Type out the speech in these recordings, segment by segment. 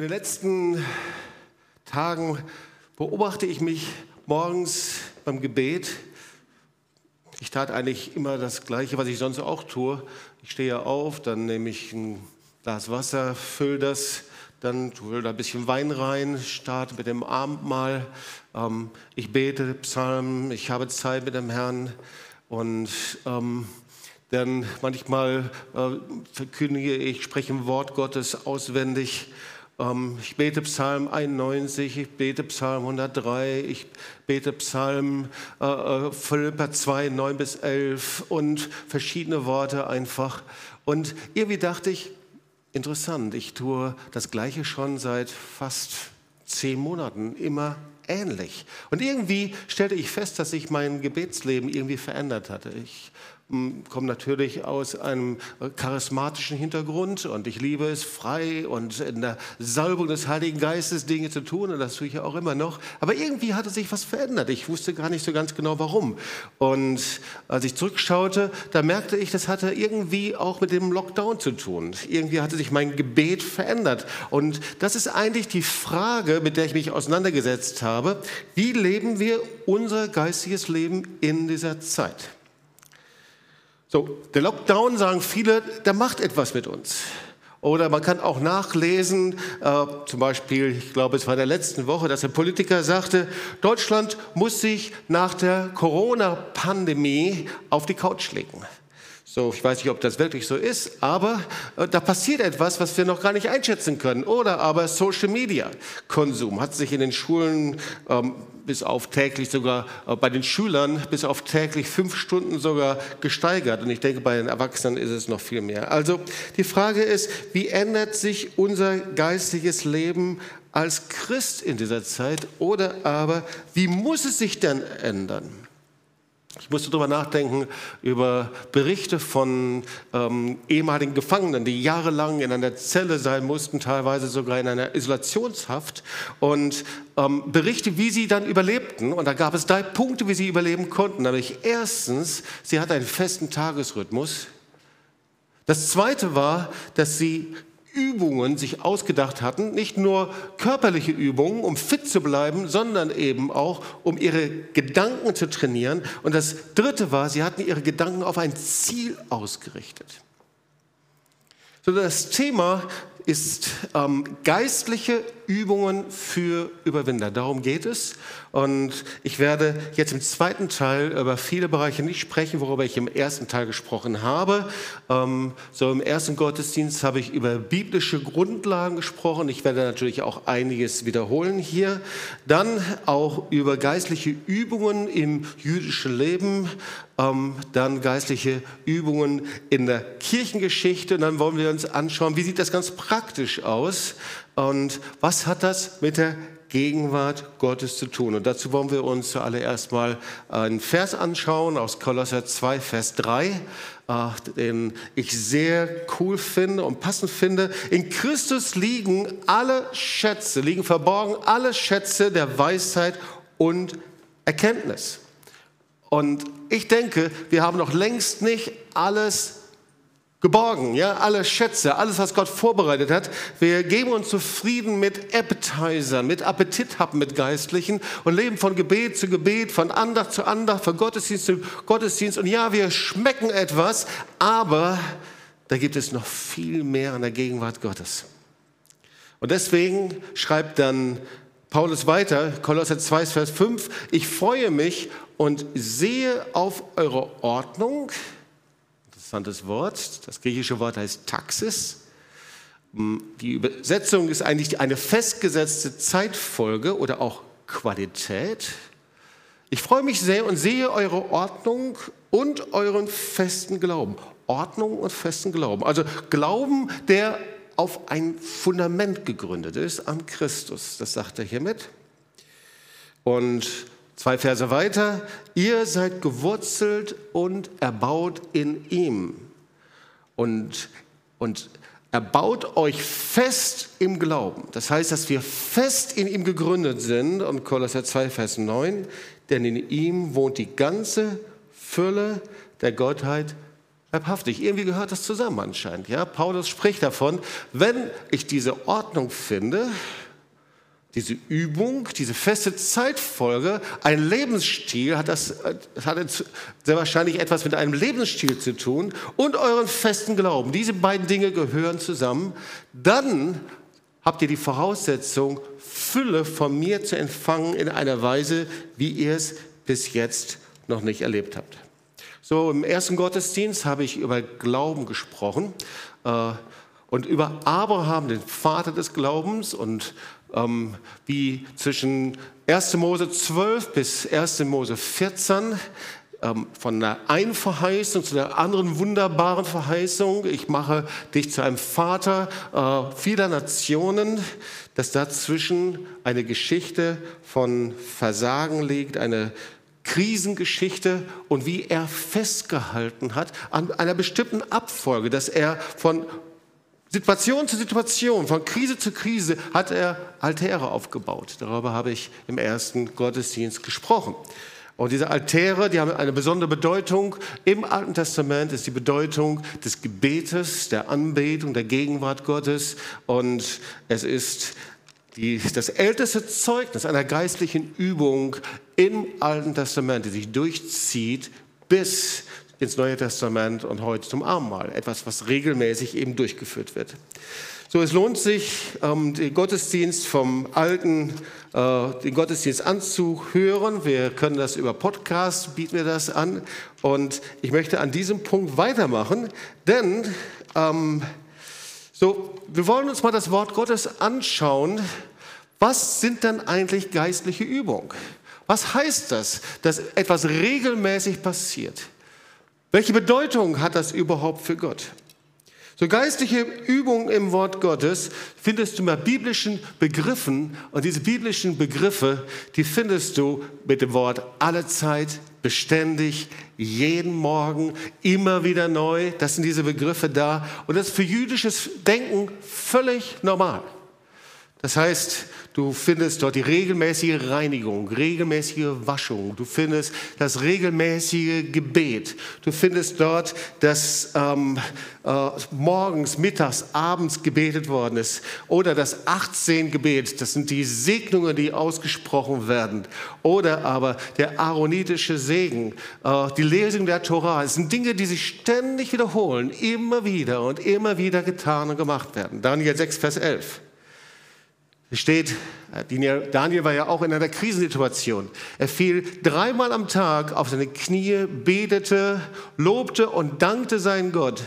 In den letzten Tagen beobachte ich mich morgens beim Gebet. Ich tat eigentlich immer das Gleiche, was ich sonst auch tue. Ich stehe auf, dann nehme ich ein Glas Wasser, fülle das, dann tue da ein bisschen Wein rein, starte mit dem Abendmahl. Ähm, ich bete Psalmen, ich habe Zeit mit dem Herrn und ähm, dann manchmal äh, verkündige ich, spreche ein Wort Gottes auswendig. Ähm, ich bete Psalm 91, ich bete Psalm 103, ich bete Psalm äh, äh Philippa 2, 9 bis 11 und verschiedene Worte einfach. Und irgendwie dachte ich, Interessant, ich tue das Gleiche schon seit fast zehn Monaten, immer ähnlich. Und irgendwie stellte ich fest, dass sich mein Gebetsleben irgendwie verändert hatte. Ich komme natürlich aus einem charismatischen Hintergrund und ich liebe es, frei und in der Salbung des Heiligen Geistes Dinge zu tun und das tue ich ja auch immer noch. Aber irgendwie hatte sich was verändert. Ich wusste gar nicht so ganz genau warum. Und als ich zurückschaute, da merkte ich, das hatte irgendwie auch mit dem Lockdown zu tun. Irgendwie hatte sich mein Gebet verändert. Und das ist eigentlich die Frage, mit der ich mich auseinandergesetzt habe. Wie leben wir unser geistiges Leben in dieser Zeit? So, der Lockdown, sagen viele, der macht etwas mit uns. Oder man kann auch nachlesen, äh, zum Beispiel, ich glaube, es war in der letzten Woche, dass ein Politiker sagte, Deutschland muss sich nach der Corona-Pandemie auf die Couch legen. So, ich weiß nicht, ob das wirklich so ist, aber äh, da passiert etwas, was wir noch gar nicht einschätzen können. Oder aber Social Media Konsum hat sich in den Schulen ähm, bis auf täglich sogar äh, bei den Schülern bis auf täglich fünf Stunden sogar gesteigert. Und ich denke, bei den Erwachsenen ist es noch viel mehr. Also die Frage ist, wie ändert sich unser geistiges Leben als Christ in dieser Zeit? Oder aber, wie muss es sich denn ändern? Ich musste darüber nachdenken, über Berichte von ähm, ehemaligen Gefangenen, die jahrelang in einer Zelle sein mussten, teilweise sogar in einer Isolationshaft. Und ähm, Berichte, wie sie dann überlebten. Und da gab es drei Punkte, wie sie überleben konnten. Nämlich erstens, sie hatte einen festen Tagesrhythmus. Das zweite war, dass sie Übungen sich ausgedacht hatten, nicht nur körperliche Übungen, um fit zu bleiben, sondern eben auch, um ihre Gedanken zu trainieren. Und das Dritte war, sie hatten ihre Gedanken auf ein Ziel ausgerichtet. So, das Thema ist ähm, geistliche Übungen für Überwinder. Darum geht es. Und ich werde jetzt im zweiten Teil über viele Bereiche nicht sprechen, worüber ich im ersten Teil gesprochen habe. Ähm, so im ersten Gottesdienst habe ich über biblische Grundlagen gesprochen. Ich werde natürlich auch einiges wiederholen hier. Dann auch über geistliche Übungen im jüdischen Leben. Ähm, dann geistliche Übungen in der Kirchengeschichte. Und dann wollen wir uns anschauen, wie sieht das ganz praktisch aus und was hat das mit der Gegenwart Gottes zu tun. Und dazu wollen wir uns zuallererst mal einen Vers anschauen aus Kolosser 2, Vers 3, äh, den ich sehr cool finde und passend finde. In Christus liegen alle Schätze, liegen verborgen alle Schätze der Weisheit und Erkenntnis. Und ich denke, wir haben noch längst nicht alles geborgen, ja, alle Schätze, alles, was Gott vorbereitet hat. Wir geben uns zufrieden mit Appetizern, mit Appetithappen, mit Geistlichen und leben von Gebet zu Gebet, von Andacht zu Andacht, von Gottesdienst zu Gottesdienst. Und ja, wir schmecken etwas, aber da gibt es noch viel mehr an der Gegenwart Gottes. Und deswegen schreibt dann Paulus weiter, Kolosser 2, Vers 5, ich freue mich und sehe auf eure Ordnung, interessantes Wort. Das griechische Wort heißt Taxis. Die Übersetzung ist eigentlich eine festgesetzte Zeitfolge oder auch Qualität. Ich freue mich sehr und sehe eure Ordnung und euren festen Glauben. Ordnung und festen Glauben. Also Glauben, der auf ein Fundament gegründet ist, an Christus. Das sagt er hiermit. Und Zwei Verse weiter, ihr seid gewurzelt und erbaut in ihm. Und, und erbaut euch fest im Glauben. Das heißt, dass wir fest in ihm gegründet sind. Und Kolosser 2, Vers 9, denn in ihm wohnt die ganze Fülle der Gottheit Leibhaftig. Irgendwie gehört das zusammen anscheinend. Ja? Paulus spricht davon, wenn ich diese Ordnung finde, diese Übung, diese feste Zeitfolge, ein Lebensstil, hat das hat sehr wahrscheinlich etwas mit einem Lebensstil zu tun und euren festen Glauben. Diese beiden Dinge gehören zusammen. Dann habt ihr die Voraussetzung, Fülle von mir zu empfangen in einer Weise, wie ihr es bis jetzt noch nicht erlebt habt. So, im ersten Gottesdienst habe ich über Glauben gesprochen äh, und über Abraham, den Vater des Glaubens und ähm, wie zwischen 1. Mose 12 bis 1. Mose 14 ähm, von der einen Verheißung zu der anderen wunderbaren Verheißung, ich mache dich zu einem Vater äh, vieler Nationen, dass dazwischen eine Geschichte von Versagen liegt, eine Krisengeschichte und wie er festgehalten hat an einer bestimmten Abfolge, dass er von Situation zu Situation, von Krise zu Krise hat er Altäre aufgebaut. Darüber habe ich im ersten Gottesdienst gesprochen. Und diese Altäre, die haben eine besondere Bedeutung. Im Alten Testament ist die Bedeutung des Gebetes, der Anbetung, der Gegenwart Gottes. Und es ist die, das älteste Zeugnis einer geistlichen Übung im Alten Testament, die sich durchzieht bis ins Neue Testament und heute zum Abendmahl. Etwas, was regelmäßig eben durchgeführt wird. So, es lohnt sich, ähm, den Gottesdienst vom Alten, äh, den Gottesdienst anzuhören. Wir können das über Podcast, bieten wir das an. Und ich möchte an diesem Punkt weitermachen, denn ähm, so, wir wollen uns mal das Wort Gottes anschauen. Was sind denn eigentlich geistliche Übungen? Was heißt das, dass etwas regelmäßig passiert? Welche Bedeutung hat das überhaupt für Gott? So geistliche Übungen im Wort Gottes findest du mit biblischen Begriffen und diese biblischen Begriffe, die findest du mit dem Wort alle Zeit, beständig, jeden Morgen, immer wieder neu. Das sind diese Begriffe da und das ist für jüdisches Denken völlig normal. Das heißt, Du findest dort die regelmäßige Reinigung, regelmäßige Waschung. Du findest das regelmäßige Gebet. Du findest dort, dass ähm, äh, morgens, mittags, abends gebetet worden ist. Oder das 18 Gebet. Das sind die Segnungen, die ausgesprochen werden. Oder aber der aaronitische Segen, äh, die Lesung der Torah. Es sind Dinge, die sich ständig wiederholen, immer wieder und immer wieder getan und gemacht werden. Daniel 6, Vers 11. Es steht, Daniel war ja auch in einer Krisensituation. Er fiel dreimal am Tag auf seine Knie, betete, lobte und dankte seinen Gott,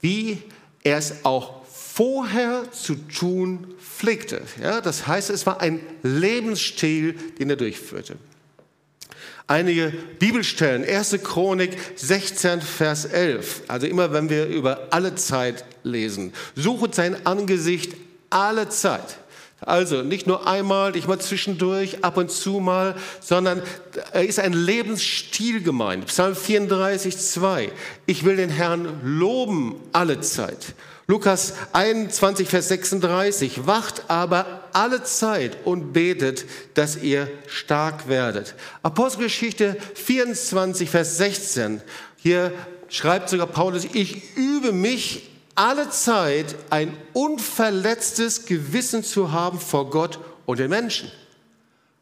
wie er es auch vorher zu tun pflegte. Ja, das heißt, es war ein Lebensstil, den er durchführte. Einige Bibelstellen, 1. Chronik 16, Vers 11. Also immer, wenn wir über alle Zeit lesen. Suchet sein Angesicht alle Zeit. Also nicht nur einmal, nicht mal zwischendurch, ab und zu mal, sondern er ist ein Lebensstil gemeint. Psalm 34, 2. Ich will den Herrn loben alle Zeit. Lukas 21, Vers 36. Wacht aber alle Zeit und betet, dass ihr stark werdet. Apostelgeschichte 24, Vers 16. Hier schreibt sogar Paulus, ich übe mich alle Zeit ein unverletztes Gewissen zu haben vor Gott und den Menschen.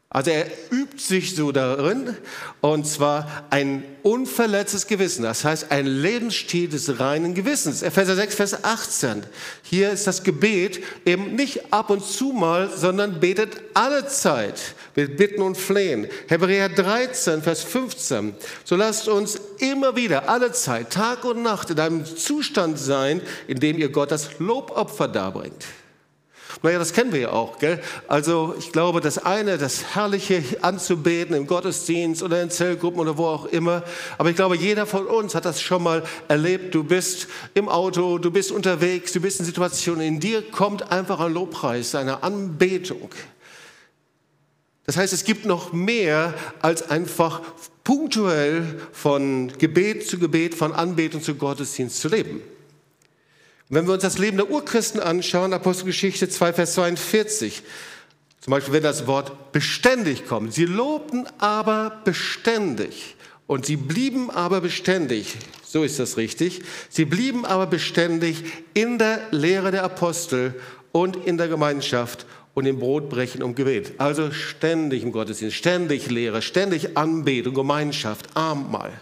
Also er übt sich so darin, und zwar ein unverletztes Gewissen, das heißt ein Lebensstil des reinen Gewissens. Epheser 6, Vers 18. Hier ist das Gebet eben nicht ab und zu mal, sondern betet alle Zeit mit Bitten und Flehen. Hebräer 13, Vers 15. So lasst uns immer wieder, alle Zeit, Tag und Nacht in einem Zustand sein, in dem ihr Gott das Lobopfer darbringt. Naja, das kennen wir ja auch. Gell? Also ich glaube, das eine, das Herrliche anzubeten im Gottesdienst oder in Zellgruppen oder wo auch immer. Aber ich glaube, jeder von uns hat das schon mal erlebt. Du bist im Auto, du bist unterwegs, du bist in Situationen, in dir kommt einfach ein Lobpreis, eine Anbetung. Das heißt, es gibt noch mehr als einfach punktuell von Gebet zu Gebet, von Anbetung zu Gottesdienst zu leben. Und wenn wir uns das Leben der Urchristen anschauen, Apostelgeschichte 2, Vers 42, zum Beispiel, wenn das Wort beständig kommt. Sie lobten aber beständig und sie blieben aber beständig. So ist das richtig. Sie blieben aber beständig in der Lehre der Apostel und in der Gemeinschaft und im Brotbrechen und Gebet. Also ständig im Gottesdienst, ständig Lehre, ständig Anbetung, Gemeinschaft, Abendmahl.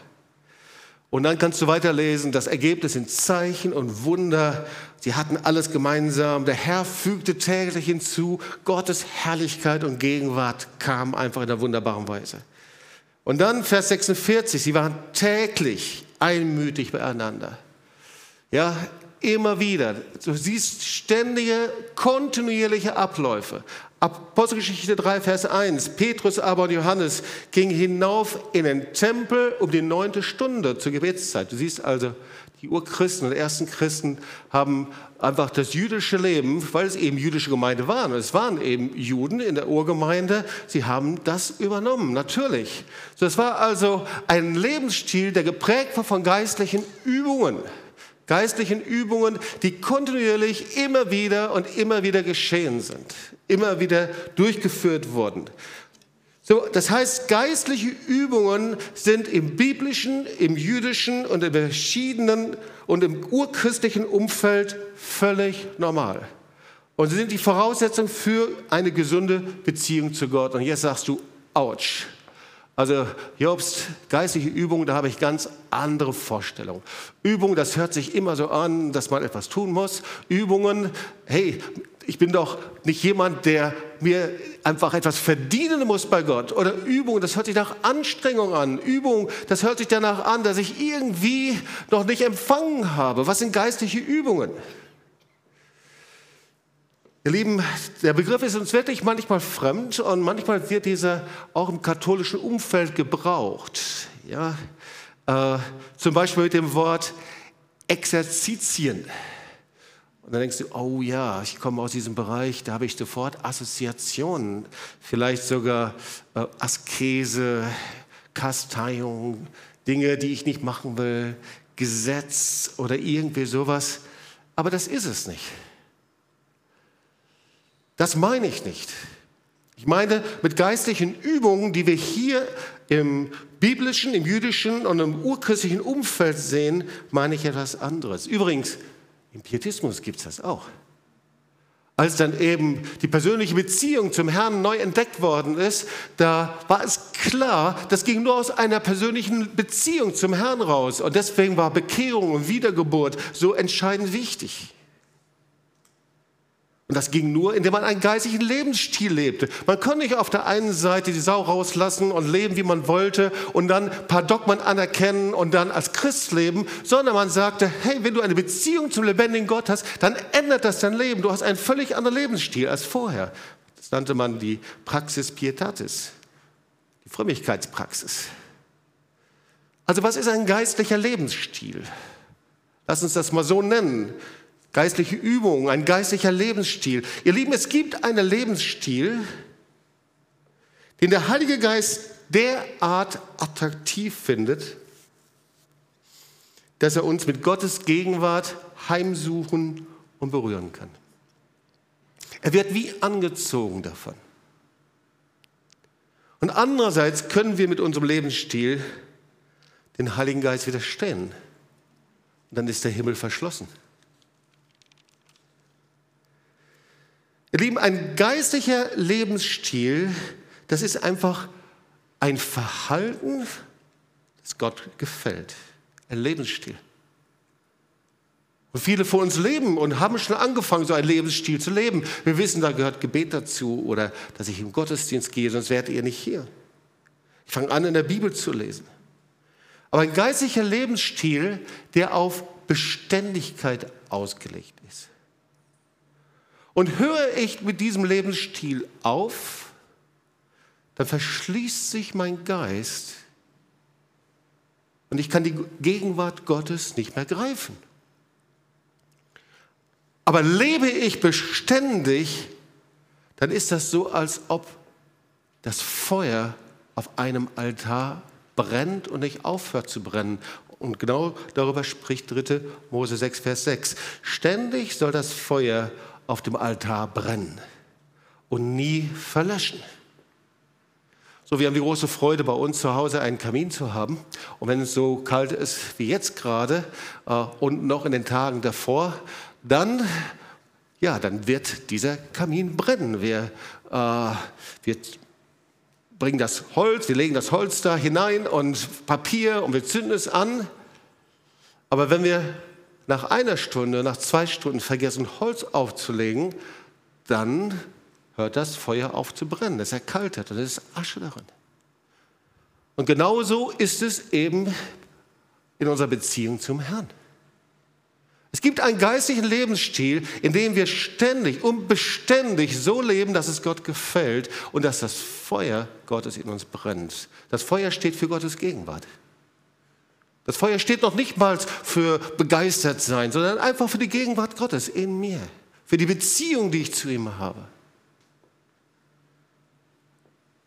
Und dann kannst du weiterlesen, das Ergebnis sind Zeichen und Wunder. Sie hatten alles gemeinsam. Der Herr fügte täglich hinzu. Gottes Herrlichkeit und Gegenwart kam einfach in einer wunderbaren Weise. Und dann Vers 46, sie waren täglich einmütig beieinander. Ja, immer wieder. Du siehst ständige, kontinuierliche Abläufe. Apostelgeschichte 3, Vers 1. Petrus aber und Johannes gingen hinauf in den Tempel um die neunte Stunde zur Gebetszeit. Du siehst also, die Urchristen und ersten Christen haben einfach das jüdische Leben, weil es eben jüdische Gemeinde waren, und es waren eben Juden in der Urgemeinde, sie haben das übernommen, natürlich. Das war also ein Lebensstil, der geprägt war von geistlichen Übungen geistlichen Übungen, die kontinuierlich immer wieder und immer wieder geschehen sind, immer wieder durchgeführt wurden. So, das heißt, geistliche Übungen sind im biblischen, im jüdischen und im verschiedenen und im urchristlichen Umfeld völlig normal. Und sie sind die Voraussetzung für eine gesunde Beziehung zu Gott. Und jetzt sagst du, ouch. Also Jobs geistliche Übung, da habe ich ganz andere Vorstellungen. Übung, das hört sich immer so an, dass man etwas tun muss. Übungen, hey, ich bin doch nicht jemand, der mir einfach etwas verdienen muss bei Gott. Oder Übung, das hört sich nach Anstrengung an. Übung, das hört sich danach an, dass ich irgendwie noch nicht empfangen habe. Was sind geistliche Übungen? Ihr Lieben, der Begriff ist uns wirklich manchmal fremd und manchmal wird dieser auch im katholischen Umfeld gebraucht. Ja? Äh, zum Beispiel mit dem Wort Exerzitien. Und dann denkst du, oh ja, ich komme aus diesem Bereich, da habe ich sofort Assoziationen, vielleicht sogar äh, Askese, Kasteiung, Dinge, die ich nicht machen will, Gesetz oder irgendwie sowas. Aber das ist es nicht. Das meine ich nicht. Ich meine, mit geistlichen Übungen, die wir hier im biblischen, im jüdischen und im urchristlichen Umfeld sehen, meine ich etwas anderes. Übrigens, im Pietismus gibt es das auch. Als dann eben die persönliche Beziehung zum Herrn neu entdeckt worden ist, da war es klar, das ging nur aus einer persönlichen Beziehung zum Herrn raus. Und deswegen war Bekehrung und Wiedergeburt so entscheidend wichtig. Und das ging nur, indem man einen geistigen Lebensstil lebte. Man konnte nicht auf der einen Seite die Sau rauslassen und leben, wie man wollte und dann ein paar Dogmen anerkennen und dann als Christ leben, sondern man sagte, hey, wenn du eine Beziehung zum lebendigen Gott hast, dann ändert das dein Leben. Du hast einen völlig anderen Lebensstil als vorher. Das nannte man die Praxis Pietatis, die Frömmigkeitspraxis. Also was ist ein geistlicher Lebensstil? Lass uns das mal so nennen geistliche Übungen, ein geistlicher Lebensstil. Ihr Lieben, es gibt einen Lebensstil, den der Heilige Geist derart attraktiv findet, dass er uns mit Gottes Gegenwart heimsuchen und berühren kann. Er wird wie angezogen davon. Und andererseits können wir mit unserem Lebensstil den Heiligen Geist widerstehen. Und dann ist der Himmel verschlossen. Ihr Lieben, ein geistlicher Lebensstil, das ist einfach ein Verhalten, das Gott gefällt. Ein Lebensstil. Und viele von uns leben und haben schon angefangen, so einen Lebensstil zu leben. Wir wissen, da gehört Gebet dazu oder dass ich im Gottesdienst gehe, sonst wärt ihr nicht hier. Ich fange an, in der Bibel zu lesen. Aber ein geistlicher Lebensstil, der auf Beständigkeit ausgelegt ist. Und höre ich mit diesem Lebensstil auf, dann verschließt sich mein Geist und ich kann die Gegenwart Gottes nicht mehr greifen. Aber lebe ich beständig, dann ist das so, als ob das Feuer auf einem Altar brennt und nicht aufhört zu brennen. Und genau darüber spricht 3. Mose 6, Vers 6. Ständig soll das Feuer auf dem Altar brennen und nie verlöschen. So, wir haben die große Freude, bei uns zu Hause einen Kamin zu haben. Und wenn es so kalt ist wie jetzt gerade äh, und noch in den Tagen davor, dann, ja, dann wird dieser Kamin brennen. Wir, äh, wir bringen das Holz, wir legen das Holz da hinein und Papier und wir zünden es an. Aber wenn wir nach einer Stunde, nach zwei Stunden vergessen, Holz aufzulegen, dann hört das Feuer auf zu brennen. Es erkaltet und es ist Asche darin. Und genauso ist es eben in unserer Beziehung zum Herrn. Es gibt einen geistlichen Lebensstil, in dem wir ständig und beständig so leben, dass es Gott gefällt und dass das Feuer Gottes in uns brennt. Das Feuer steht für Gottes Gegenwart. Das Feuer steht noch nicht mal für begeistert sein, sondern einfach für die Gegenwart Gottes in mir, für die Beziehung, die ich zu ihm habe.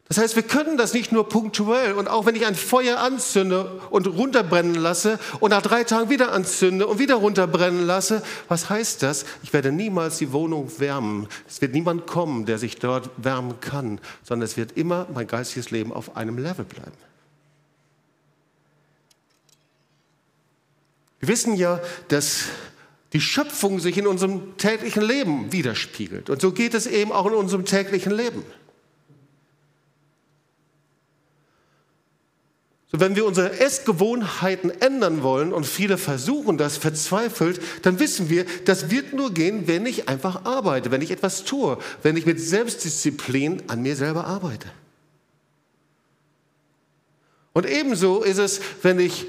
Das heißt, wir können das nicht nur punktuell und auch wenn ich ein Feuer anzünde und runterbrennen lasse und nach drei Tagen wieder anzünde und wieder runterbrennen lasse, was heißt das? Ich werde niemals die Wohnung wärmen. Es wird niemand kommen, der sich dort wärmen kann, sondern es wird immer mein geistiges Leben auf einem Level bleiben. Wir wissen ja, dass die Schöpfung sich in unserem täglichen Leben widerspiegelt. Und so geht es eben auch in unserem täglichen Leben. So, wenn wir unsere Essgewohnheiten ändern wollen und viele versuchen das verzweifelt, dann wissen wir, das wird nur gehen, wenn ich einfach arbeite, wenn ich etwas tue, wenn ich mit Selbstdisziplin an mir selber arbeite. Und ebenso ist es, wenn ich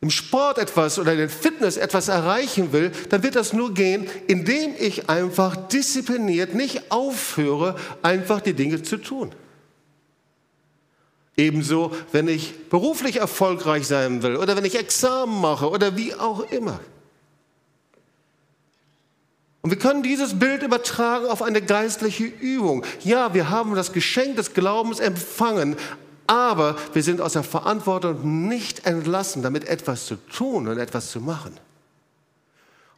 im Sport etwas oder in der Fitness etwas erreichen will, dann wird das nur gehen, indem ich einfach diszipliniert nicht aufhöre, einfach die Dinge zu tun. Ebenso, wenn ich beruflich erfolgreich sein will oder wenn ich Examen mache oder wie auch immer. Und wir können dieses Bild übertragen auf eine geistliche Übung. Ja, wir haben das Geschenk des Glaubens empfangen, aber wir sind aus der Verantwortung nicht entlassen, damit etwas zu tun und etwas zu machen.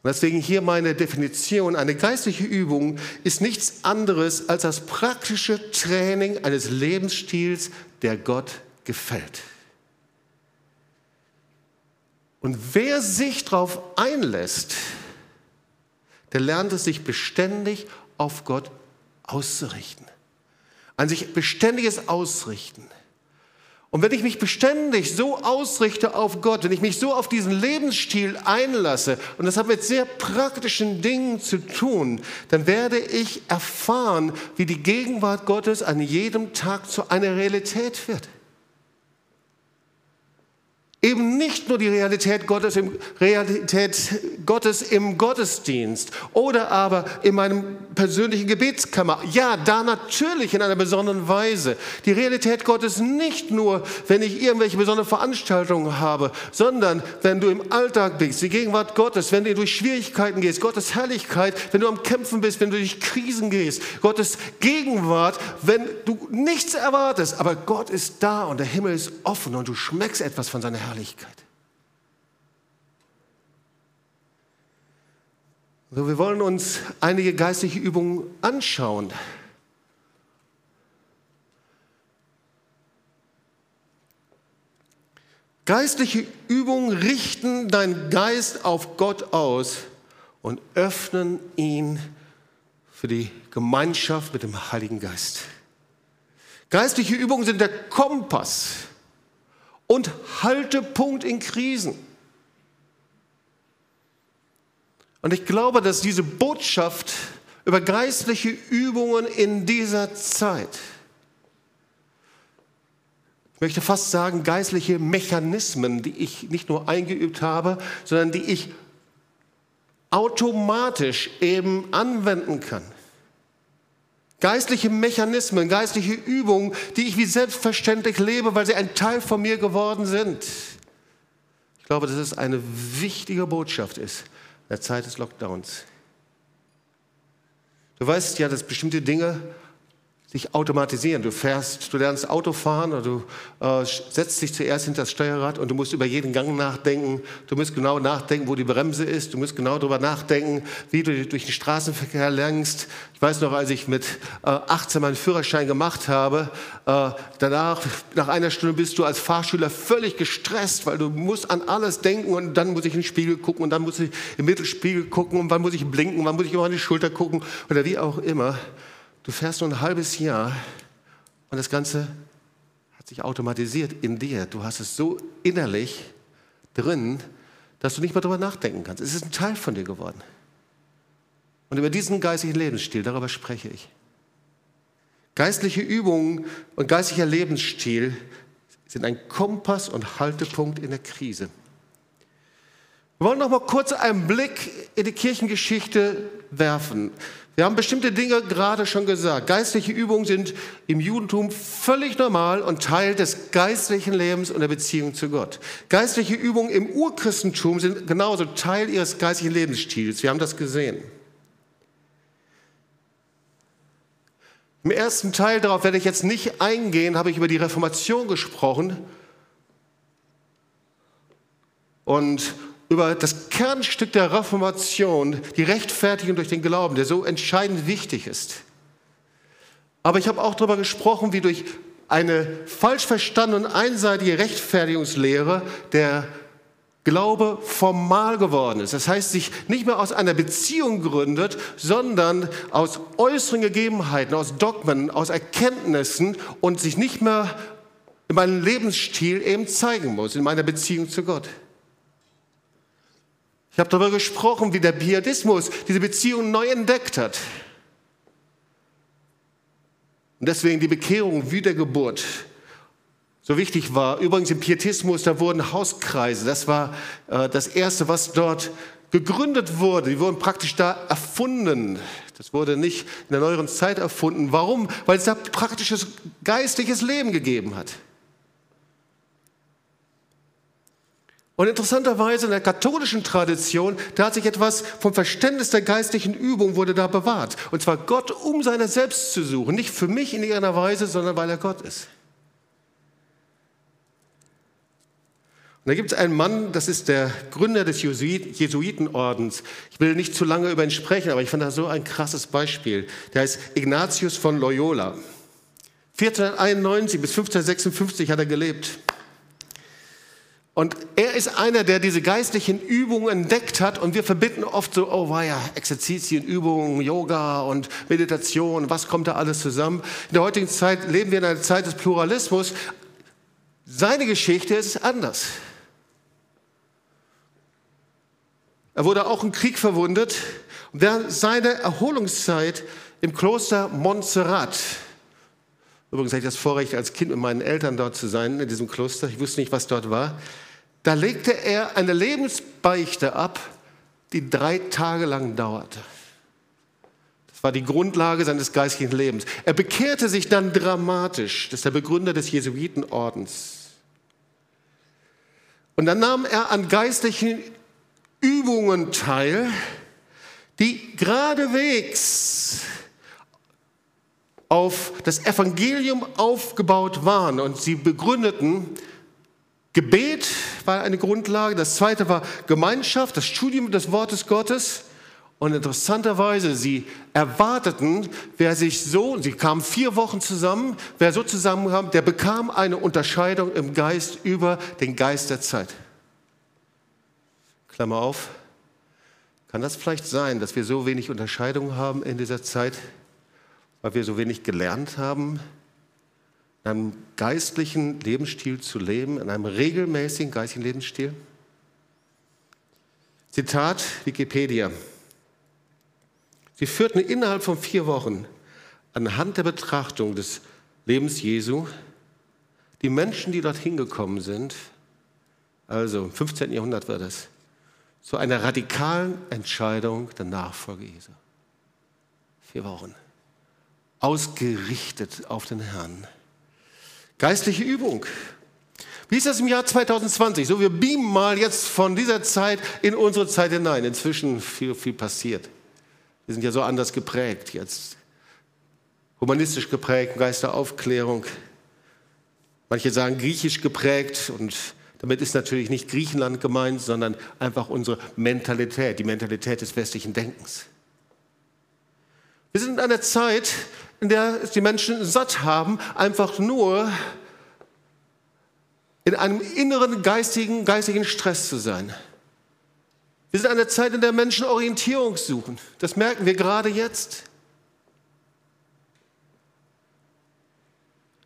Und deswegen hier meine Definition. Eine geistliche Übung ist nichts anderes als das praktische Training eines Lebensstils, der Gott gefällt. Und wer sich darauf einlässt, der lernt es sich beständig auf Gott auszurichten. Ein sich beständiges Ausrichten. Und wenn ich mich beständig so ausrichte auf Gott, wenn ich mich so auf diesen Lebensstil einlasse, und das hat mit sehr praktischen Dingen zu tun, dann werde ich erfahren, wie die Gegenwart Gottes an jedem Tag zu einer Realität wird. Eben nicht nur die Realität Gottes, im, Realität Gottes im Gottesdienst oder aber in meinem persönlichen Gebetskammer. Ja, da natürlich in einer besonderen Weise. Die Realität Gottes nicht nur, wenn ich irgendwelche besonderen Veranstaltungen habe, sondern wenn du im Alltag bist, die Gegenwart Gottes, wenn du durch Schwierigkeiten gehst, Gottes Herrlichkeit, wenn du am Kämpfen bist, wenn du durch Krisen gehst, Gottes Gegenwart, wenn du nichts erwartest, aber Gott ist da und der Himmel ist offen und du schmeckst etwas von seiner Herrlichkeit. Herrlichkeit. So, wir wollen uns einige geistliche Übungen anschauen. Geistliche Übungen richten deinen Geist auf Gott aus und öffnen ihn für die Gemeinschaft mit dem Heiligen Geist. Geistliche Übungen sind der Kompass, und Haltepunkt in Krisen. Und ich glaube, dass diese Botschaft über geistliche Übungen in dieser Zeit, ich möchte fast sagen, geistliche Mechanismen, die ich nicht nur eingeübt habe, sondern die ich automatisch eben anwenden kann. Geistliche Mechanismen, geistliche Übungen, die ich wie selbstverständlich lebe, weil sie ein Teil von mir geworden sind. Ich glaube, dass es eine wichtige Botschaft ist in der Zeit des Lockdowns. Du weißt ja, dass bestimmte Dinge sich automatisieren. Du fährst, du lernst Autofahren oder du äh, setzt dich zuerst hinter das Steuerrad und du musst über jeden Gang nachdenken. Du musst genau nachdenken, wo die Bremse ist. Du musst genau darüber nachdenken, wie du durch den Straßenverkehr lenkst. Ich weiß noch, als ich mit äh, 18 meinen Führerschein gemacht habe, äh, danach, nach einer Stunde bist du als Fahrschüler völlig gestresst, weil du musst an alles denken und dann muss ich in den Spiegel gucken und dann muss ich im Mittelspiegel gucken und wann muss ich blinken, wann muss ich über meine Schulter gucken oder wie auch immer. Du fährst nur ein halbes Jahr und das Ganze hat sich automatisiert in dir. Du hast es so innerlich drin, dass du nicht mehr darüber nachdenken kannst. Es ist ein Teil von dir geworden. Und über diesen geistlichen Lebensstil, darüber spreche ich. Geistliche Übungen und geistlicher Lebensstil sind ein Kompass und Haltepunkt in der Krise. Wir wollen noch mal kurz einen Blick in die Kirchengeschichte werfen. Wir haben bestimmte Dinge gerade schon gesagt. Geistliche Übungen sind im Judentum völlig normal und Teil des geistlichen Lebens und der Beziehung zu Gott. Geistliche Übungen im Urchristentum sind genauso Teil ihres geistlichen Lebensstils. Wir haben das gesehen. Im ersten Teil, darauf werde ich jetzt nicht eingehen, habe ich über die Reformation gesprochen. Und über das Kernstück der Reformation, die Rechtfertigung durch den Glauben, der so entscheidend wichtig ist. Aber ich habe auch darüber gesprochen, wie durch eine falsch verstandene und einseitige Rechtfertigungslehre der Glaube formal geworden ist. Das heißt, sich nicht mehr aus einer Beziehung gründet, sondern aus äußeren Gegebenheiten, aus Dogmen, aus Erkenntnissen und sich nicht mehr in meinem Lebensstil eben zeigen muss, in meiner Beziehung zu Gott. Ich habe darüber gesprochen, wie der Pietismus diese Beziehung neu entdeckt hat. Und deswegen die Bekehrung, Wiedergeburt so wichtig war. Übrigens im Pietismus, da wurden Hauskreise. Das war äh, das Erste, was dort gegründet wurde. Die wurden praktisch da erfunden. Das wurde nicht in der neueren Zeit erfunden. Warum? Weil es da praktisches geistliches Leben gegeben hat. Und interessanterweise in der katholischen Tradition, da hat sich etwas vom Verständnis der geistlichen Übung wurde da bewahrt. Und zwar Gott um seiner selbst zu suchen. Nicht für mich in irgendeiner Weise, sondern weil er Gott ist. Und da gibt es einen Mann, das ist der Gründer des Jesuitenordens. Ich will nicht zu lange über ihn sprechen, aber ich fand das so ein krasses Beispiel. Der heißt Ignatius von Loyola. 1491 bis 1556 hat er gelebt. Und er ist einer, der diese geistlichen Übungen entdeckt hat und wir verbinden oft so, oh war ja, Exerzitien, Übungen, Yoga und Meditation, was kommt da alles zusammen? In der heutigen Zeit leben wir in einer Zeit des Pluralismus. Seine Geschichte ist anders. Er wurde auch im Krieg verwundet und während seiner Erholungszeit im Kloster Montserrat, übrigens hatte ich das Vorrecht, als Kind mit meinen Eltern dort zu sein, in diesem Kloster, ich wusste nicht, was dort war, da legte er eine Lebensbeichte ab, die drei Tage lang dauerte. Das war die Grundlage seines geistlichen Lebens. Er bekehrte sich dann dramatisch. Das ist der Begründer des Jesuitenordens. Und dann nahm er an geistlichen Übungen teil, die geradewegs auf das Evangelium aufgebaut waren und sie begründeten Gebet war eine Grundlage. Das zweite war Gemeinschaft, das Studium des Wortes Gottes. Und interessanterweise, sie erwarteten, wer sich so, sie kamen vier Wochen zusammen, wer so zusammenkam, der bekam eine Unterscheidung im Geist über den Geist der Zeit. Klammer auf. Kann das vielleicht sein, dass wir so wenig Unterscheidung haben in dieser Zeit, weil wir so wenig gelernt haben, in einem geistlichen Lebensstil zu leben, in einem regelmäßigen geistlichen Lebensstil? Zitat Wikipedia. Sie führten innerhalb von vier Wochen anhand der Betrachtung des Lebens Jesu die Menschen, die dorthin gekommen sind, also im 15. Jahrhundert war das, zu einer radikalen Entscheidung der Nachfolge Jesu. Vier Wochen. Ausgerichtet auf den Herrn. Geistliche Übung. Wie ist das im Jahr 2020? So, wir beamen mal jetzt von dieser Zeit in unsere Zeit hinein. Inzwischen viel, viel passiert. Wir sind ja so anders geprägt jetzt. humanistisch geprägt, Geist der Aufklärung. Manche sagen griechisch geprägt und damit ist natürlich nicht Griechenland gemeint, sondern einfach unsere Mentalität, die Mentalität des westlichen Denkens. Wir sind in einer Zeit, in der die Menschen satt haben, einfach nur in einem inneren geistigen, geistigen Stress zu sein. Wir sind in einer Zeit, in der Menschen Orientierung suchen. Das merken wir gerade jetzt.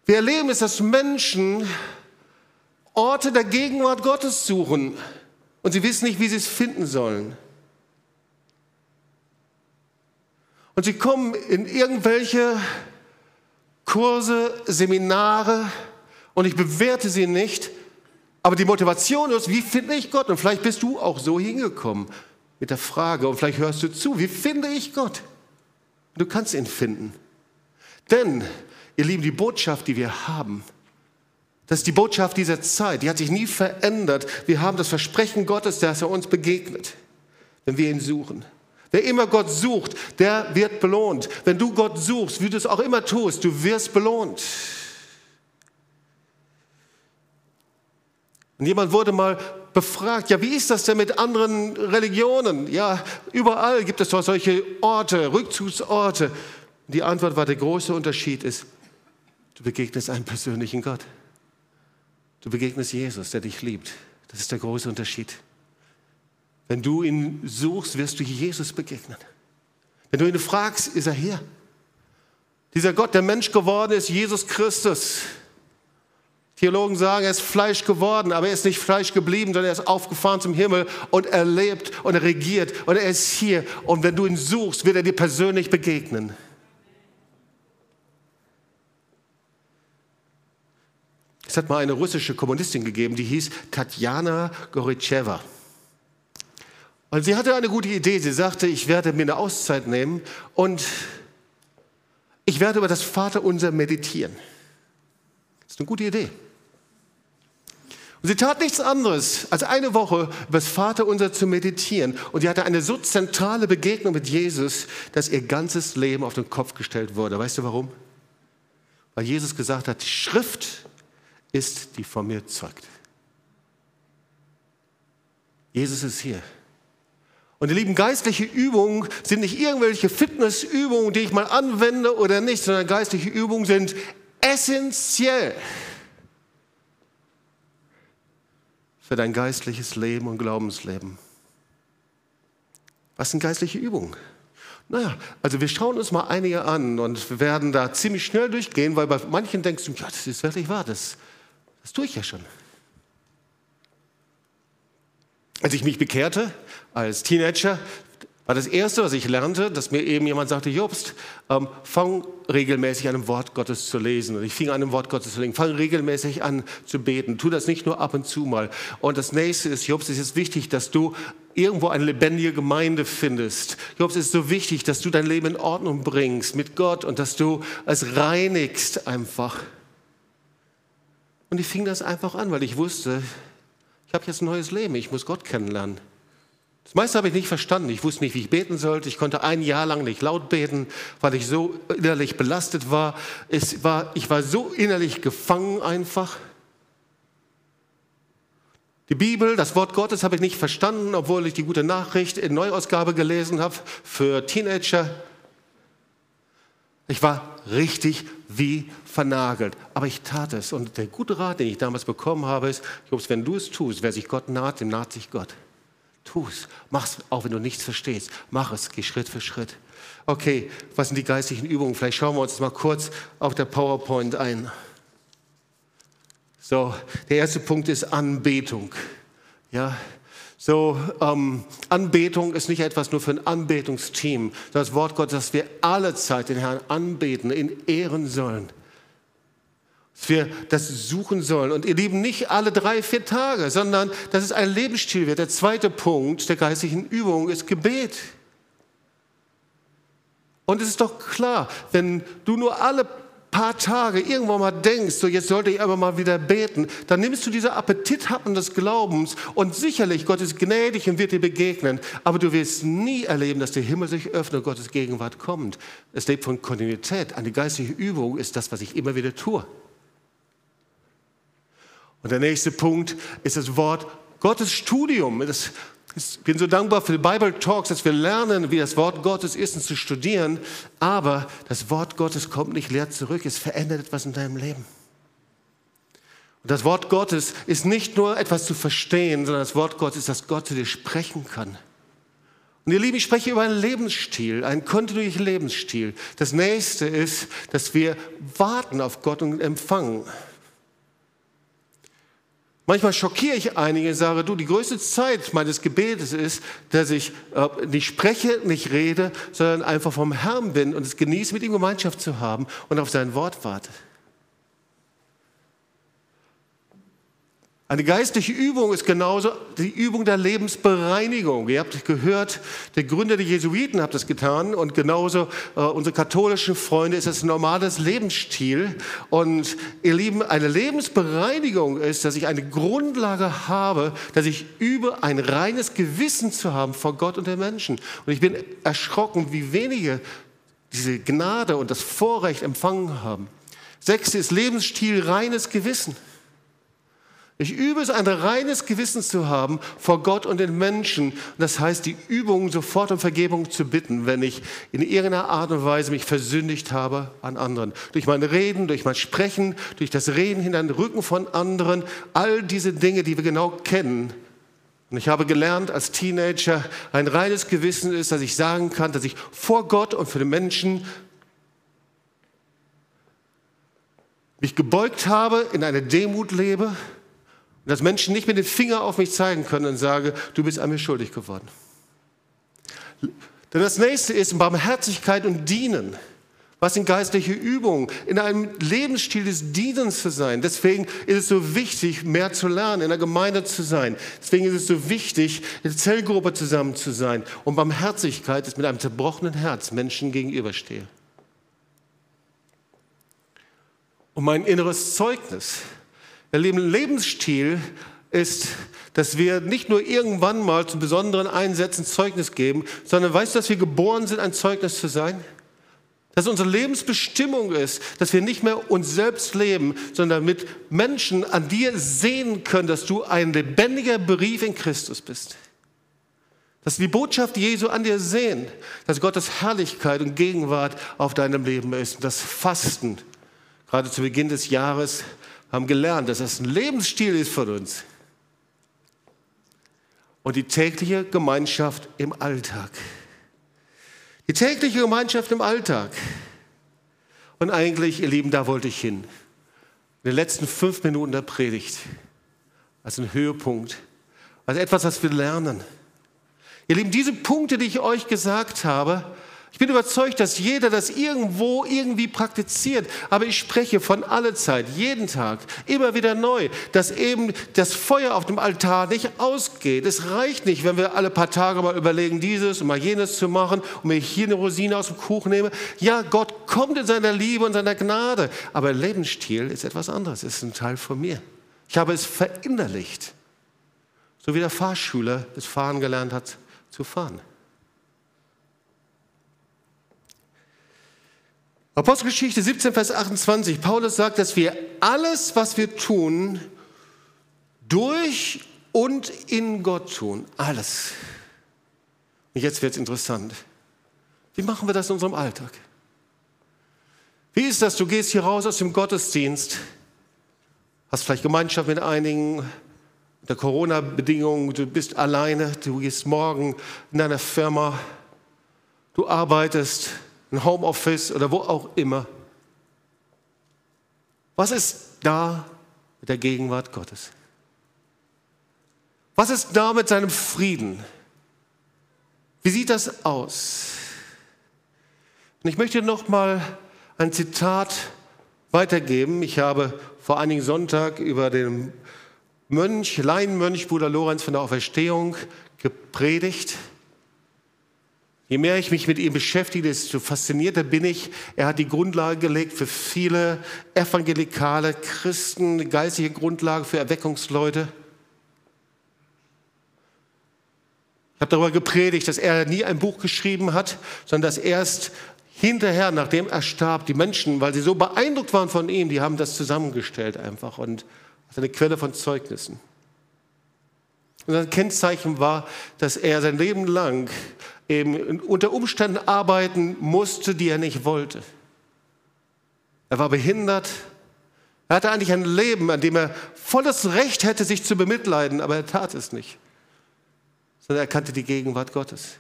Wir erleben es, dass Menschen Orte der Gegenwart Gottes suchen und sie wissen nicht, wie sie es finden sollen. Und sie kommen in irgendwelche Kurse, Seminare und ich bewerte sie nicht, aber die Motivation ist, wie finde ich Gott? Und vielleicht bist du auch so hingekommen mit der Frage und vielleicht hörst du zu, wie finde ich Gott? Du kannst ihn finden. Denn, ihr Lieben, die Botschaft, die wir haben, das ist die Botschaft dieser Zeit, die hat sich nie verändert. Wir haben das Versprechen Gottes, dass er uns begegnet, wenn wir ihn suchen. Wer immer Gott sucht, der wird belohnt. Wenn du Gott suchst, wie du es auch immer tust, du wirst belohnt. Und jemand wurde mal befragt, ja, wie ist das denn mit anderen Religionen? Ja, überall gibt es doch solche Orte, Rückzugsorte. Und die Antwort war, der große Unterschied ist, du begegnest einem persönlichen Gott. Du begegnest Jesus, der dich liebt. Das ist der große Unterschied. Wenn du ihn suchst, wirst du Jesus begegnen. Wenn du ihn fragst, ist er hier. Dieser Gott, der Mensch geworden ist, Jesus Christus. Theologen sagen, er ist Fleisch geworden, aber er ist nicht Fleisch geblieben, sondern er ist aufgefahren zum Himmel und er lebt und er regiert und er ist hier. Und wenn du ihn suchst, wird er dir persönlich begegnen. Es hat mal eine russische Kommunistin gegeben, die hieß Tatjana Goritscheva. Und sie hatte eine gute Idee. Sie sagte, ich werde mir eine Auszeit nehmen und ich werde über das Vaterunser meditieren. Das ist eine gute Idee. Und sie tat nichts anderes, als eine Woche über das Vaterunser zu meditieren. Und sie hatte eine so zentrale Begegnung mit Jesus, dass ihr ganzes Leben auf den Kopf gestellt wurde. Weißt du warum? Weil Jesus gesagt hat, die Schrift ist, die von mir zeugt. Jesus ist hier. Und ihr lieben, geistliche Übungen sind nicht irgendwelche Fitnessübungen, die ich mal anwende oder nicht, sondern geistliche Übungen sind essentiell für dein geistliches Leben und Glaubensleben. Was sind geistliche Übungen? Naja, also wir schauen uns mal einige an und wir werden da ziemlich schnell durchgehen, weil bei manchen denkst du, ja, das ist wirklich wahr, das, das tue ich ja schon. Als ich mich bekehrte als Teenager, war das Erste, was ich lernte, dass mir eben jemand sagte, Jobst, ähm, fang regelmäßig an, ein Wort Gottes zu lesen. Und ich fing an, ein Wort Gottes zu lesen. Fang regelmäßig an zu beten. Tu das nicht nur ab und zu mal. Und das Nächste ist, Jobst, es ist wichtig, dass du irgendwo eine lebendige Gemeinde findest. Jobst, es ist so wichtig, dass du dein Leben in Ordnung bringst mit Gott und dass du es reinigst einfach. Und ich fing das einfach an, weil ich wusste, ich habe jetzt ein neues Leben, ich muss Gott kennenlernen. Das meiste habe ich nicht verstanden. Ich wusste nicht, wie ich beten sollte. Ich konnte ein Jahr lang nicht laut beten, weil ich so innerlich belastet war. Es war ich war so innerlich gefangen einfach. Die Bibel, das Wort Gottes habe ich nicht verstanden, obwohl ich die gute Nachricht in Neuausgabe gelesen habe für Teenager. Ich war richtig wie vernagelt, aber ich tat es. Und der gute Rat, den ich damals bekommen habe, ist, Jobs, wenn du es tust, wer sich Gott naht, dem naht sich Gott. Tu es. Mach es, auch wenn du nichts verstehst. Mach es, geh Schritt für Schritt. Okay, was sind die geistlichen Übungen? Vielleicht schauen wir uns mal kurz auf der PowerPoint ein. So, der erste Punkt ist Anbetung. Ja, so, ähm, Anbetung ist nicht etwas nur für ein Anbetungsteam. Das Wort Gottes, dass wir alle Zeit den Herrn anbeten, ihn ehren sollen dass wir das suchen sollen. Und ihr Lieben, nicht alle drei, vier Tage, sondern dass es ein Lebensstil wird. Der zweite Punkt der geistlichen Übung ist Gebet. Und es ist doch klar, wenn du nur alle paar Tage irgendwann mal denkst, so jetzt sollte ich aber mal wieder beten, dann nimmst du diese Appetithappen des Glaubens und sicherlich Gott ist gnädig und wird dir begegnen, aber du wirst nie erleben, dass der Himmel sich öffnet und Gottes Gegenwart kommt. Es lebt von Kontinuität. Eine geistige Übung ist das, was ich immer wieder tue. Und der nächste Punkt ist das Wort Gottes Studium. Das, ich bin so dankbar für die Bible Talks, dass wir lernen, wie das Wort Gottes ist und zu studieren. Aber das Wort Gottes kommt nicht leer zurück. Es verändert etwas in deinem Leben. Und das Wort Gottes ist nicht nur etwas zu verstehen, sondern das Wort Gottes ist, dass Gott zu dir sprechen kann. Und ihr Lieben, ich spreche über einen Lebensstil, einen kontinuierlichen Lebensstil. Das nächste ist, dass wir warten auf Gott und empfangen. Manchmal schockiere ich einige und sage, du, die größte Zeit meines Gebetes ist, dass ich äh, nicht spreche, nicht rede, sondern einfach vom Herrn bin und es genieße, mit ihm Gemeinschaft zu haben und auf sein Wort warte. Eine geistliche Übung ist genauso die Übung der Lebensbereinigung. Ihr habt gehört, der Gründer der Jesuiten hat das getan und genauso äh, unsere katholischen Freunde ist das ein normales Lebensstil. Und ihr Lieben, eine Lebensbereinigung ist, dass ich eine Grundlage habe, dass ich übe, ein reines Gewissen zu haben vor Gott und den Menschen. Und ich bin erschrocken, wie wenige diese Gnade und das Vorrecht empfangen haben. Sechste ist Lebensstil, reines Gewissen. Ich übe es, ein reines Gewissen zu haben vor Gott und den Menschen. Das heißt, die Übung, sofort um Vergebung zu bitten, wenn ich in irgendeiner Art und Weise mich versündigt habe an anderen. Durch mein Reden, durch mein Sprechen, durch das Reden hinter den Rücken von anderen. All diese Dinge, die wir genau kennen. Und ich habe gelernt als Teenager, ein reines Gewissen ist, dass ich sagen kann, dass ich vor Gott und für den Menschen mich gebeugt habe, in einer Demut lebe dass Menschen nicht mit dem Finger auf mich zeigen können und sagen, du bist an mir schuldig geworden. Denn das nächste ist Barmherzigkeit und Dienen. Was sind geistliche Übungen? In einem Lebensstil des Dienens zu sein. Deswegen ist es so wichtig, mehr zu lernen, in der Gemeinde zu sein. Deswegen ist es so wichtig, in der Zellgruppe zusammen zu sein. Und Barmherzigkeit ist mit einem zerbrochenen Herz Menschen gegenüberstehe. Und mein inneres Zeugnis der Lebensstil ist, dass wir nicht nur irgendwann mal zu besonderen Einsätzen Zeugnis geben, sondern weißt du, dass wir geboren sind, ein Zeugnis zu sein? Dass unsere Lebensbestimmung ist, dass wir nicht mehr uns selbst leben, sondern damit Menschen an dir sehen können, dass du ein lebendiger Brief in Christus bist. Dass die Botschaft Jesu an dir sehen, dass Gottes Herrlichkeit und Gegenwart auf deinem Leben ist. Und das Fasten, gerade zu Beginn des Jahres, haben gelernt, dass das ein Lebensstil ist von uns. Und die tägliche Gemeinschaft im Alltag. Die tägliche Gemeinschaft im Alltag. Und eigentlich, ihr Lieben, da wollte ich hin. In den letzten fünf Minuten der Predigt. Als ein Höhepunkt. Als etwas, was wir lernen. Ihr Lieben, diese Punkte, die ich euch gesagt habe, ich bin überzeugt, dass jeder das irgendwo irgendwie praktiziert. Aber ich spreche von aller Zeit, jeden Tag, immer wieder neu, dass eben das Feuer auf dem Altar nicht ausgeht. Es reicht nicht, wenn wir alle paar Tage mal überlegen, dieses und mal jenes zu machen und ich hier eine Rosine aus dem Kuchen nehme. Ja, Gott kommt in seiner Liebe und seiner Gnade. Aber Lebensstil ist etwas anderes. Es ist ein Teil von mir. Ich habe es verinnerlicht. So wie der Fahrschüler das Fahren gelernt hat zu fahren. Apostelgeschichte 17, Vers 28. Paulus sagt, dass wir alles, was wir tun, durch und in Gott tun. Alles. Und jetzt wird es interessant. Wie machen wir das in unserem Alltag? Wie ist das? Du gehst hier raus aus dem Gottesdienst, hast vielleicht Gemeinschaft mit einigen, unter Corona-Bedingungen, du bist alleine, du gehst morgen in deiner Firma, du arbeitest, ein Homeoffice oder wo auch immer. Was ist da mit der Gegenwart Gottes? Was ist da mit seinem Frieden? Wie sieht das aus? Und ich möchte noch mal ein Zitat weitergeben. Ich habe vor einigen Sonntag über den Mönch, Laienmönch Bruder Lorenz von der Auferstehung gepredigt. Je mehr ich mich mit ihm beschäftige, desto faszinierter bin ich. Er hat die Grundlage gelegt für viele evangelikale Christen, geistige Grundlage für Erweckungsleute. Ich habe darüber gepredigt, dass er nie ein Buch geschrieben hat, sondern dass erst hinterher, nachdem er starb, die Menschen, weil sie so beeindruckt waren von ihm, die haben das zusammengestellt einfach und das ist eine Quelle von Zeugnissen. Und sein Kennzeichen war, dass er sein Leben lang eben unter Umständen arbeiten musste, die er nicht wollte. Er war behindert. Er hatte eigentlich ein Leben, an dem er volles Recht hätte, sich zu bemitleiden, aber er tat es nicht, sondern er kannte die Gegenwart Gottes.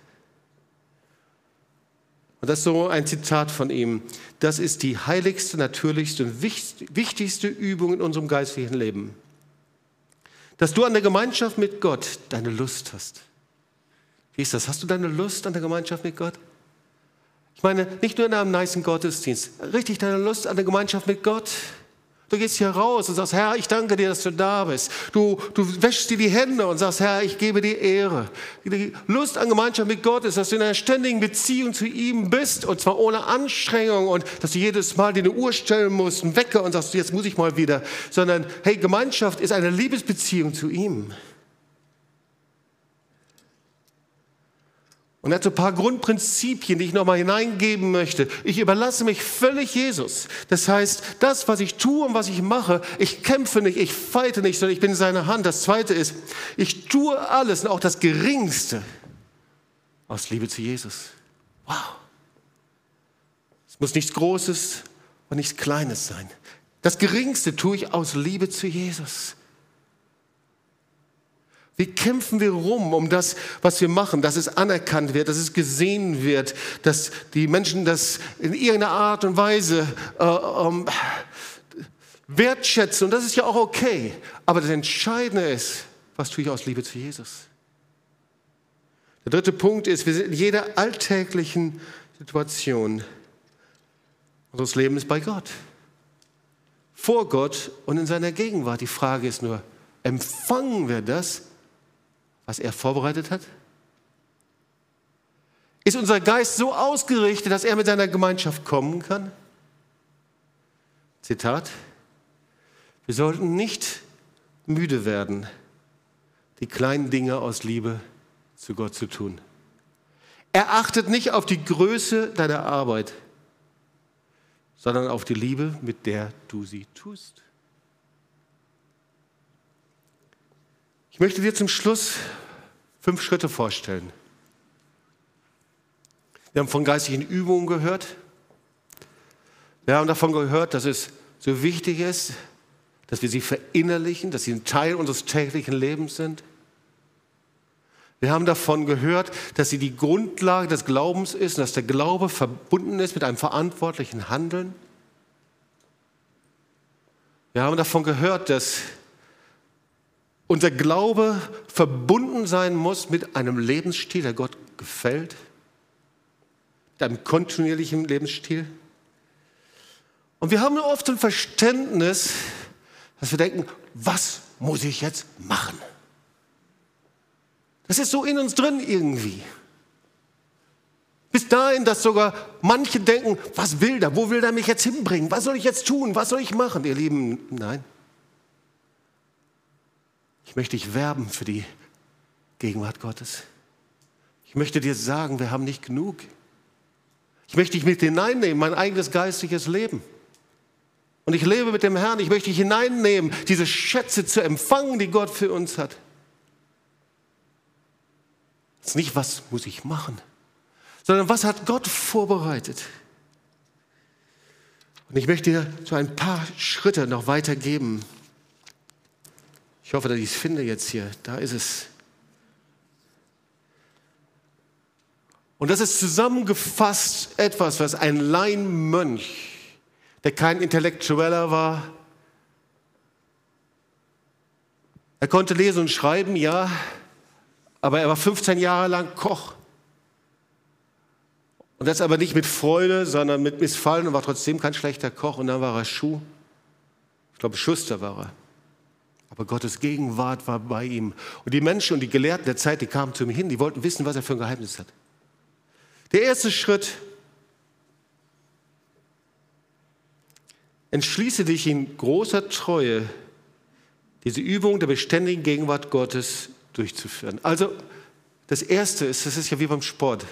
Und das ist so ein Zitat von ihm. Das ist die heiligste, natürlichste und wichtigste Übung in unserem geistlichen Leben. Dass du an der Gemeinschaft mit Gott deine Lust hast. Wie ist das? Hast du deine Lust an der Gemeinschaft mit Gott? Ich meine, nicht nur in einem niceen Gottesdienst, richtig deine Lust an der Gemeinschaft mit Gott. Du gehst hier raus und sagst, Herr, ich danke dir, dass du da bist. Du, du wäschst dir die Hände und sagst, Herr, ich gebe dir Ehre. Die Lust an Gemeinschaft mit Gott ist, dass du in einer ständigen Beziehung zu ihm bist und zwar ohne Anstrengung und dass du jedes Mal dir eine Uhr stellen musst, einen Wecker und sagst, jetzt muss ich mal wieder. Sondern, hey, Gemeinschaft ist eine Liebesbeziehung zu ihm. Und er hat so ein paar Grundprinzipien, die ich nochmal hineingeben möchte. Ich überlasse mich völlig Jesus. Das heißt, das, was ich tue und was ich mache, ich kämpfe nicht, ich feite nicht, sondern ich bin in seiner Hand. Das zweite ist, ich tue alles und auch das Geringste aus Liebe zu Jesus. Wow. Es muss nichts Großes und nichts Kleines sein. Das Geringste tue ich aus Liebe zu Jesus. Wie kämpfen wir rum um das, was wir machen, dass es anerkannt wird, dass es gesehen wird, dass die Menschen das in irgendeiner Art und Weise äh, ähm, wertschätzen. Und das ist ja auch okay. Aber das Entscheidende ist, was tue ich aus Liebe zu Jesus? Der dritte Punkt ist, wir sind in jeder alltäglichen Situation unseres Lebens bei Gott. Vor Gott und in seiner Gegenwart. Die Frage ist nur, empfangen wir das was er vorbereitet hat? Ist unser Geist so ausgerichtet, dass er mit seiner Gemeinschaft kommen kann? Zitat, wir sollten nicht müde werden, die kleinen Dinge aus Liebe zu Gott zu tun. Er achtet nicht auf die Größe deiner Arbeit, sondern auf die Liebe, mit der du sie tust. Ich möchte dir zum Schluss fünf Schritte vorstellen. Wir haben von geistigen Übungen gehört. Wir haben davon gehört, dass es so wichtig ist, dass wir sie verinnerlichen, dass sie ein Teil unseres täglichen Lebens sind. Wir haben davon gehört, dass sie die Grundlage des Glaubens ist und dass der Glaube verbunden ist mit einem verantwortlichen Handeln. Wir haben davon gehört, dass unser Glaube verbunden sein muss mit einem Lebensstil, der Gott gefällt, mit einem kontinuierlichen Lebensstil. Und wir haben oft ein Verständnis, dass wir denken, was muss ich jetzt machen? Das ist so in uns drin irgendwie. Bis dahin, dass sogar manche denken, was will der? Wo will der mich jetzt hinbringen? Was soll ich jetzt tun? Was soll ich machen? Ihr Lieben, nein. Ich möchte dich werben für die Gegenwart Gottes. Ich möchte dir sagen, wir haben nicht genug. Ich möchte dich mit hineinnehmen, mein eigenes geistliches Leben. Und ich lebe mit dem Herrn. Ich möchte dich hineinnehmen, diese Schätze zu empfangen, die Gott für uns hat. Es ist nicht, was muss ich machen, sondern was hat Gott vorbereitet. Und ich möchte dir so ein paar Schritte noch weitergeben. Ich hoffe, dass ich es finde jetzt hier. Da ist es. Und das ist zusammengefasst etwas, was ein Laienmönch, der kein Intellektueller war, er konnte lesen und schreiben, ja, aber er war 15 Jahre lang Koch. Und das aber nicht mit Freude, sondern mit Missfallen und war trotzdem kein schlechter Koch. Und dann war er Schuh. Ich glaube, Schuster war er. Aber Gottes Gegenwart war bei ihm. Und die Menschen und die Gelehrten der Zeit, die kamen zu ihm hin, die wollten wissen, was er für ein Geheimnis hat. Der erste Schritt, entschließe dich in großer Treue, diese Übung der beständigen Gegenwart Gottes durchzuführen. Also das Erste ist, das ist ja wie beim Sport.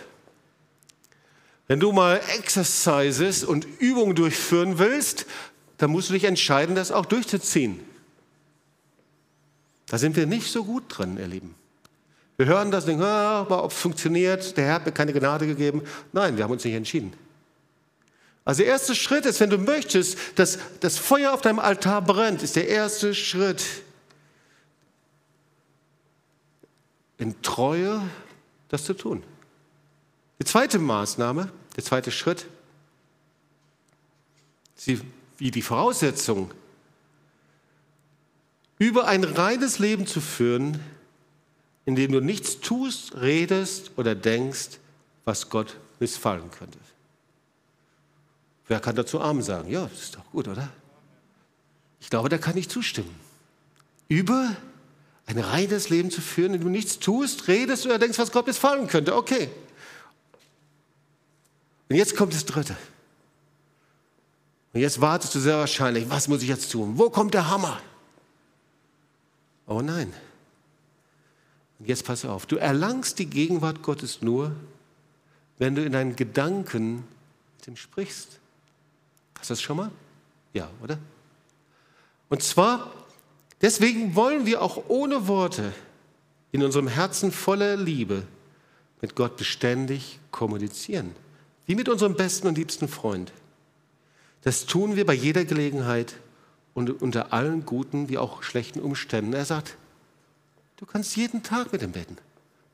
Wenn du mal Exercises und Übungen durchführen willst, dann musst du dich entscheiden, das auch durchzuziehen. Da sind wir nicht so gut drin, ihr Lieben. Wir hören das und denken, ah, aber ob es funktioniert, der Herr hat mir keine Gnade gegeben. Nein, wir haben uns nicht entschieden. Also der erste Schritt ist, wenn du möchtest, dass das Feuer auf deinem Altar brennt, ist der erste Schritt. In Treue das zu tun. Die zweite Maßnahme, der zweite Schritt, sie, wie die Voraussetzung, über ein reines Leben zu führen, in dem du nichts tust, redest oder denkst, was Gott missfallen könnte. Wer kann dazu Arm sagen? Ja, das ist doch gut, oder? Ich glaube, da kann ich zustimmen. Über ein reines Leben zu führen, in dem du nichts tust, redest oder denkst, was Gott missfallen könnte. Okay. Und jetzt kommt das Dritte. Und jetzt wartest du sehr wahrscheinlich, was muss ich jetzt tun? Wo kommt der Hammer? Oh nein. Und jetzt pass auf, du erlangst die Gegenwart Gottes nur, wenn du in deinen Gedanken mit ihm sprichst. Hast du das schon mal? Ja, oder? Und zwar, deswegen wollen wir auch ohne Worte in unserem Herzen voller Liebe mit Gott beständig kommunizieren. Wie mit unserem besten und liebsten Freund. Das tun wir bei jeder Gelegenheit und unter allen guten wie auch schlechten Umständen. Er sagt, du kannst jeden Tag mit ihm beten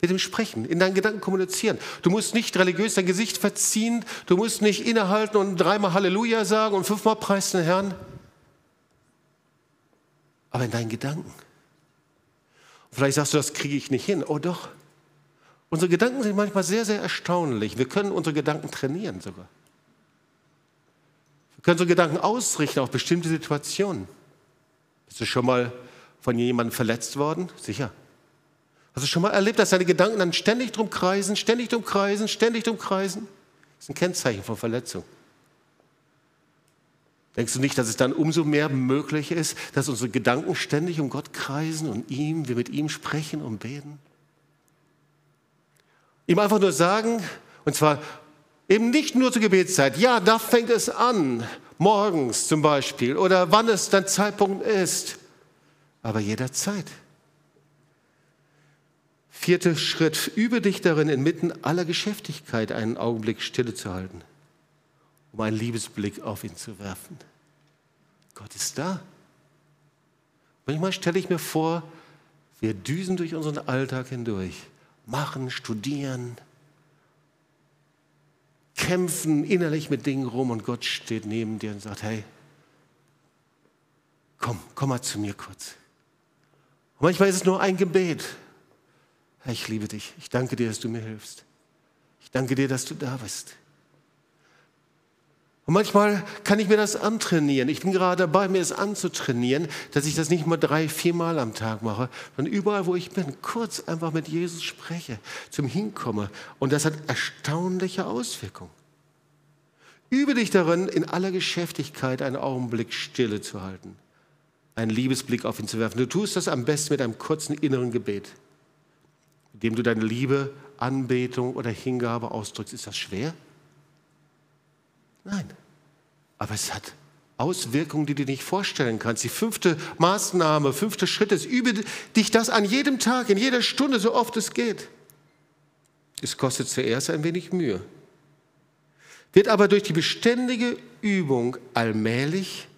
mit ihm sprechen, in deinen Gedanken kommunizieren. Du musst nicht religiös dein Gesicht verziehen, du musst nicht innehalten und dreimal Halleluja sagen und fünfmal Preis den Herrn. Aber in deinen Gedanken. vielleicht sagst du, das kriege ich nicht hin. Oh doch. Unsere Gedanken sind manchmal sehr, sehr erstaunlich. Wir können unsere Gedanken trainieren sogar. Können unsere Gedanken ausrichten auf bestimmte Situationen. Bist du schon mal von jemandem verletzt worden? Sicher. Hast du schon mal erlebt, dass deine Gedanken dann ständig drum kreisen, ständig drum kreisen, ständig drum kreisen? Das ist ein Kennzeichen von Verletzung. Denkst du nicht, dass es dann umso mehr möglich ist, dass unsere Gedanken ständig um Gott kreisen und ihm, wir mit ihm sprechen und beten? Ihm einfach nur sagen, und zwar eben nicht nur zur Gebetszeit, ja, da fängt es an, morgens zum Beispiel, oder wann es dein Zeitpunkt ist, aber jederzeit. Vierter Schritt, übe dich darin, inmitten aller Geschäftigkeit einen Augenblick Stille zu halten, um einen Liebesblick auf ihn zu werfen. Gott ist da. Manchmal stelle ich mir vor, wir düsen durch unseren Alltag hindurch, machen, studieren, kämpfen innerlich mit Dingen rum und Gott steht neben dir und sagt, hey, komm, komm mal zu mir kurz. Und manchmal ist es nur ein Gebet, Herr, ich liebe dich. Ich danke dir, dass du mir hilfst. Ich danke dir, dass du da bist. Und manchmal kann ich mir das antrainieren. Ich bin gerade dabei, mir es anzutrainieren, dass ich das nicht mal drei, viermal am Tag mache, sondern überall, wo ich bin, kurz einfach mit Jesus spreche, zum Hinkomme. Und das hat erstaunliche Auswirkungen. Übe dich darin, in aller Geschäftigkeit einen Augenblick Stille zu halten, einen Liebesblick auf ihn zu werfen. Du tust das am besten mit einem kurzen inneren Gebet indem du deine Liebe, Anbetung oder Hingabe ausdrückst. Ist das schwer? Nein. Aber es hat Auswirkungen, die du dir nicht vorstellen kannst. Die fünfte Maßnahme, fünfte Schritt ist, übe dich das an jedem Tag, in jeder Stunde, so oft es geht. Es kostet zuerst ein wenig Mühe, wird aber durch die beständige Übung allmählich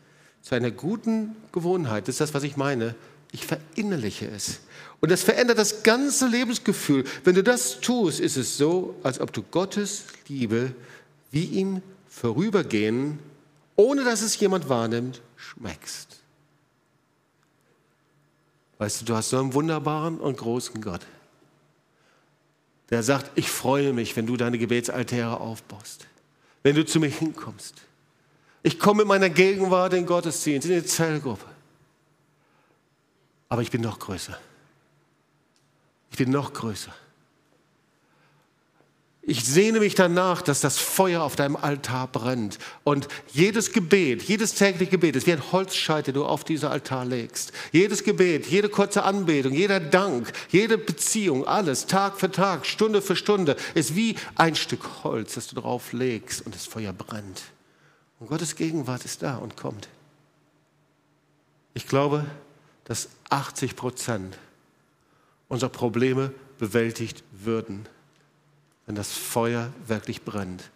zu einer guten Gewohnheit. Das ist das, was ich meine. Ich verinnerliche es. Und das verändert das ganze Lebensgefühl. Wenn du das tust, ist es so, als ob du Gottes Liebe wie ihm vorübergehen, ohne dass es jemand wahrnimmt, schmeckst. Weißt du, du hast so einen wunderbaren und großen Gott, der sagt, ich freue mich, wenn du deine Gebetsaltäre aufbaust, wenn du zu mir hinkommst. Ich komme in meiner Gegenwart in Gottesdienst, in die Zellgruppe. Aber ich bin noch größer. Ich bin noch größer. Ich sehne mich danach, dass das Feuer auf deinem Altar brennt. Und jedes Gebet, jedes tägliche Gebet ist wie ein Holzscheit, den du auf diesen Altar legst. Jedes Gebet, jede kurze Anbetung, jeder Dank, jede Beziehung, alles, Tag für Tag, Stunde für Stunde, ist wie ein Stück Holz, das du drauf legst und das Feuer brennt. Und Gottes Gegenwart ist da und kommt. Ich glaube, dass 80 Prozent unserer Probleme bewältigt würden wenn das Feuer wirklich brennt.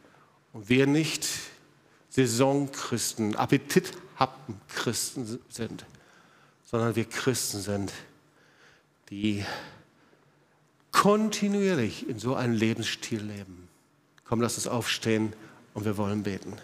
Und wir nicht Saisonchristen, Appetithappen-Christen sind, sondern wir Christen sind, die kontinuierlich in so einem Lebensstil leben. Komm, lass uns aufstehen und wir wollen beten.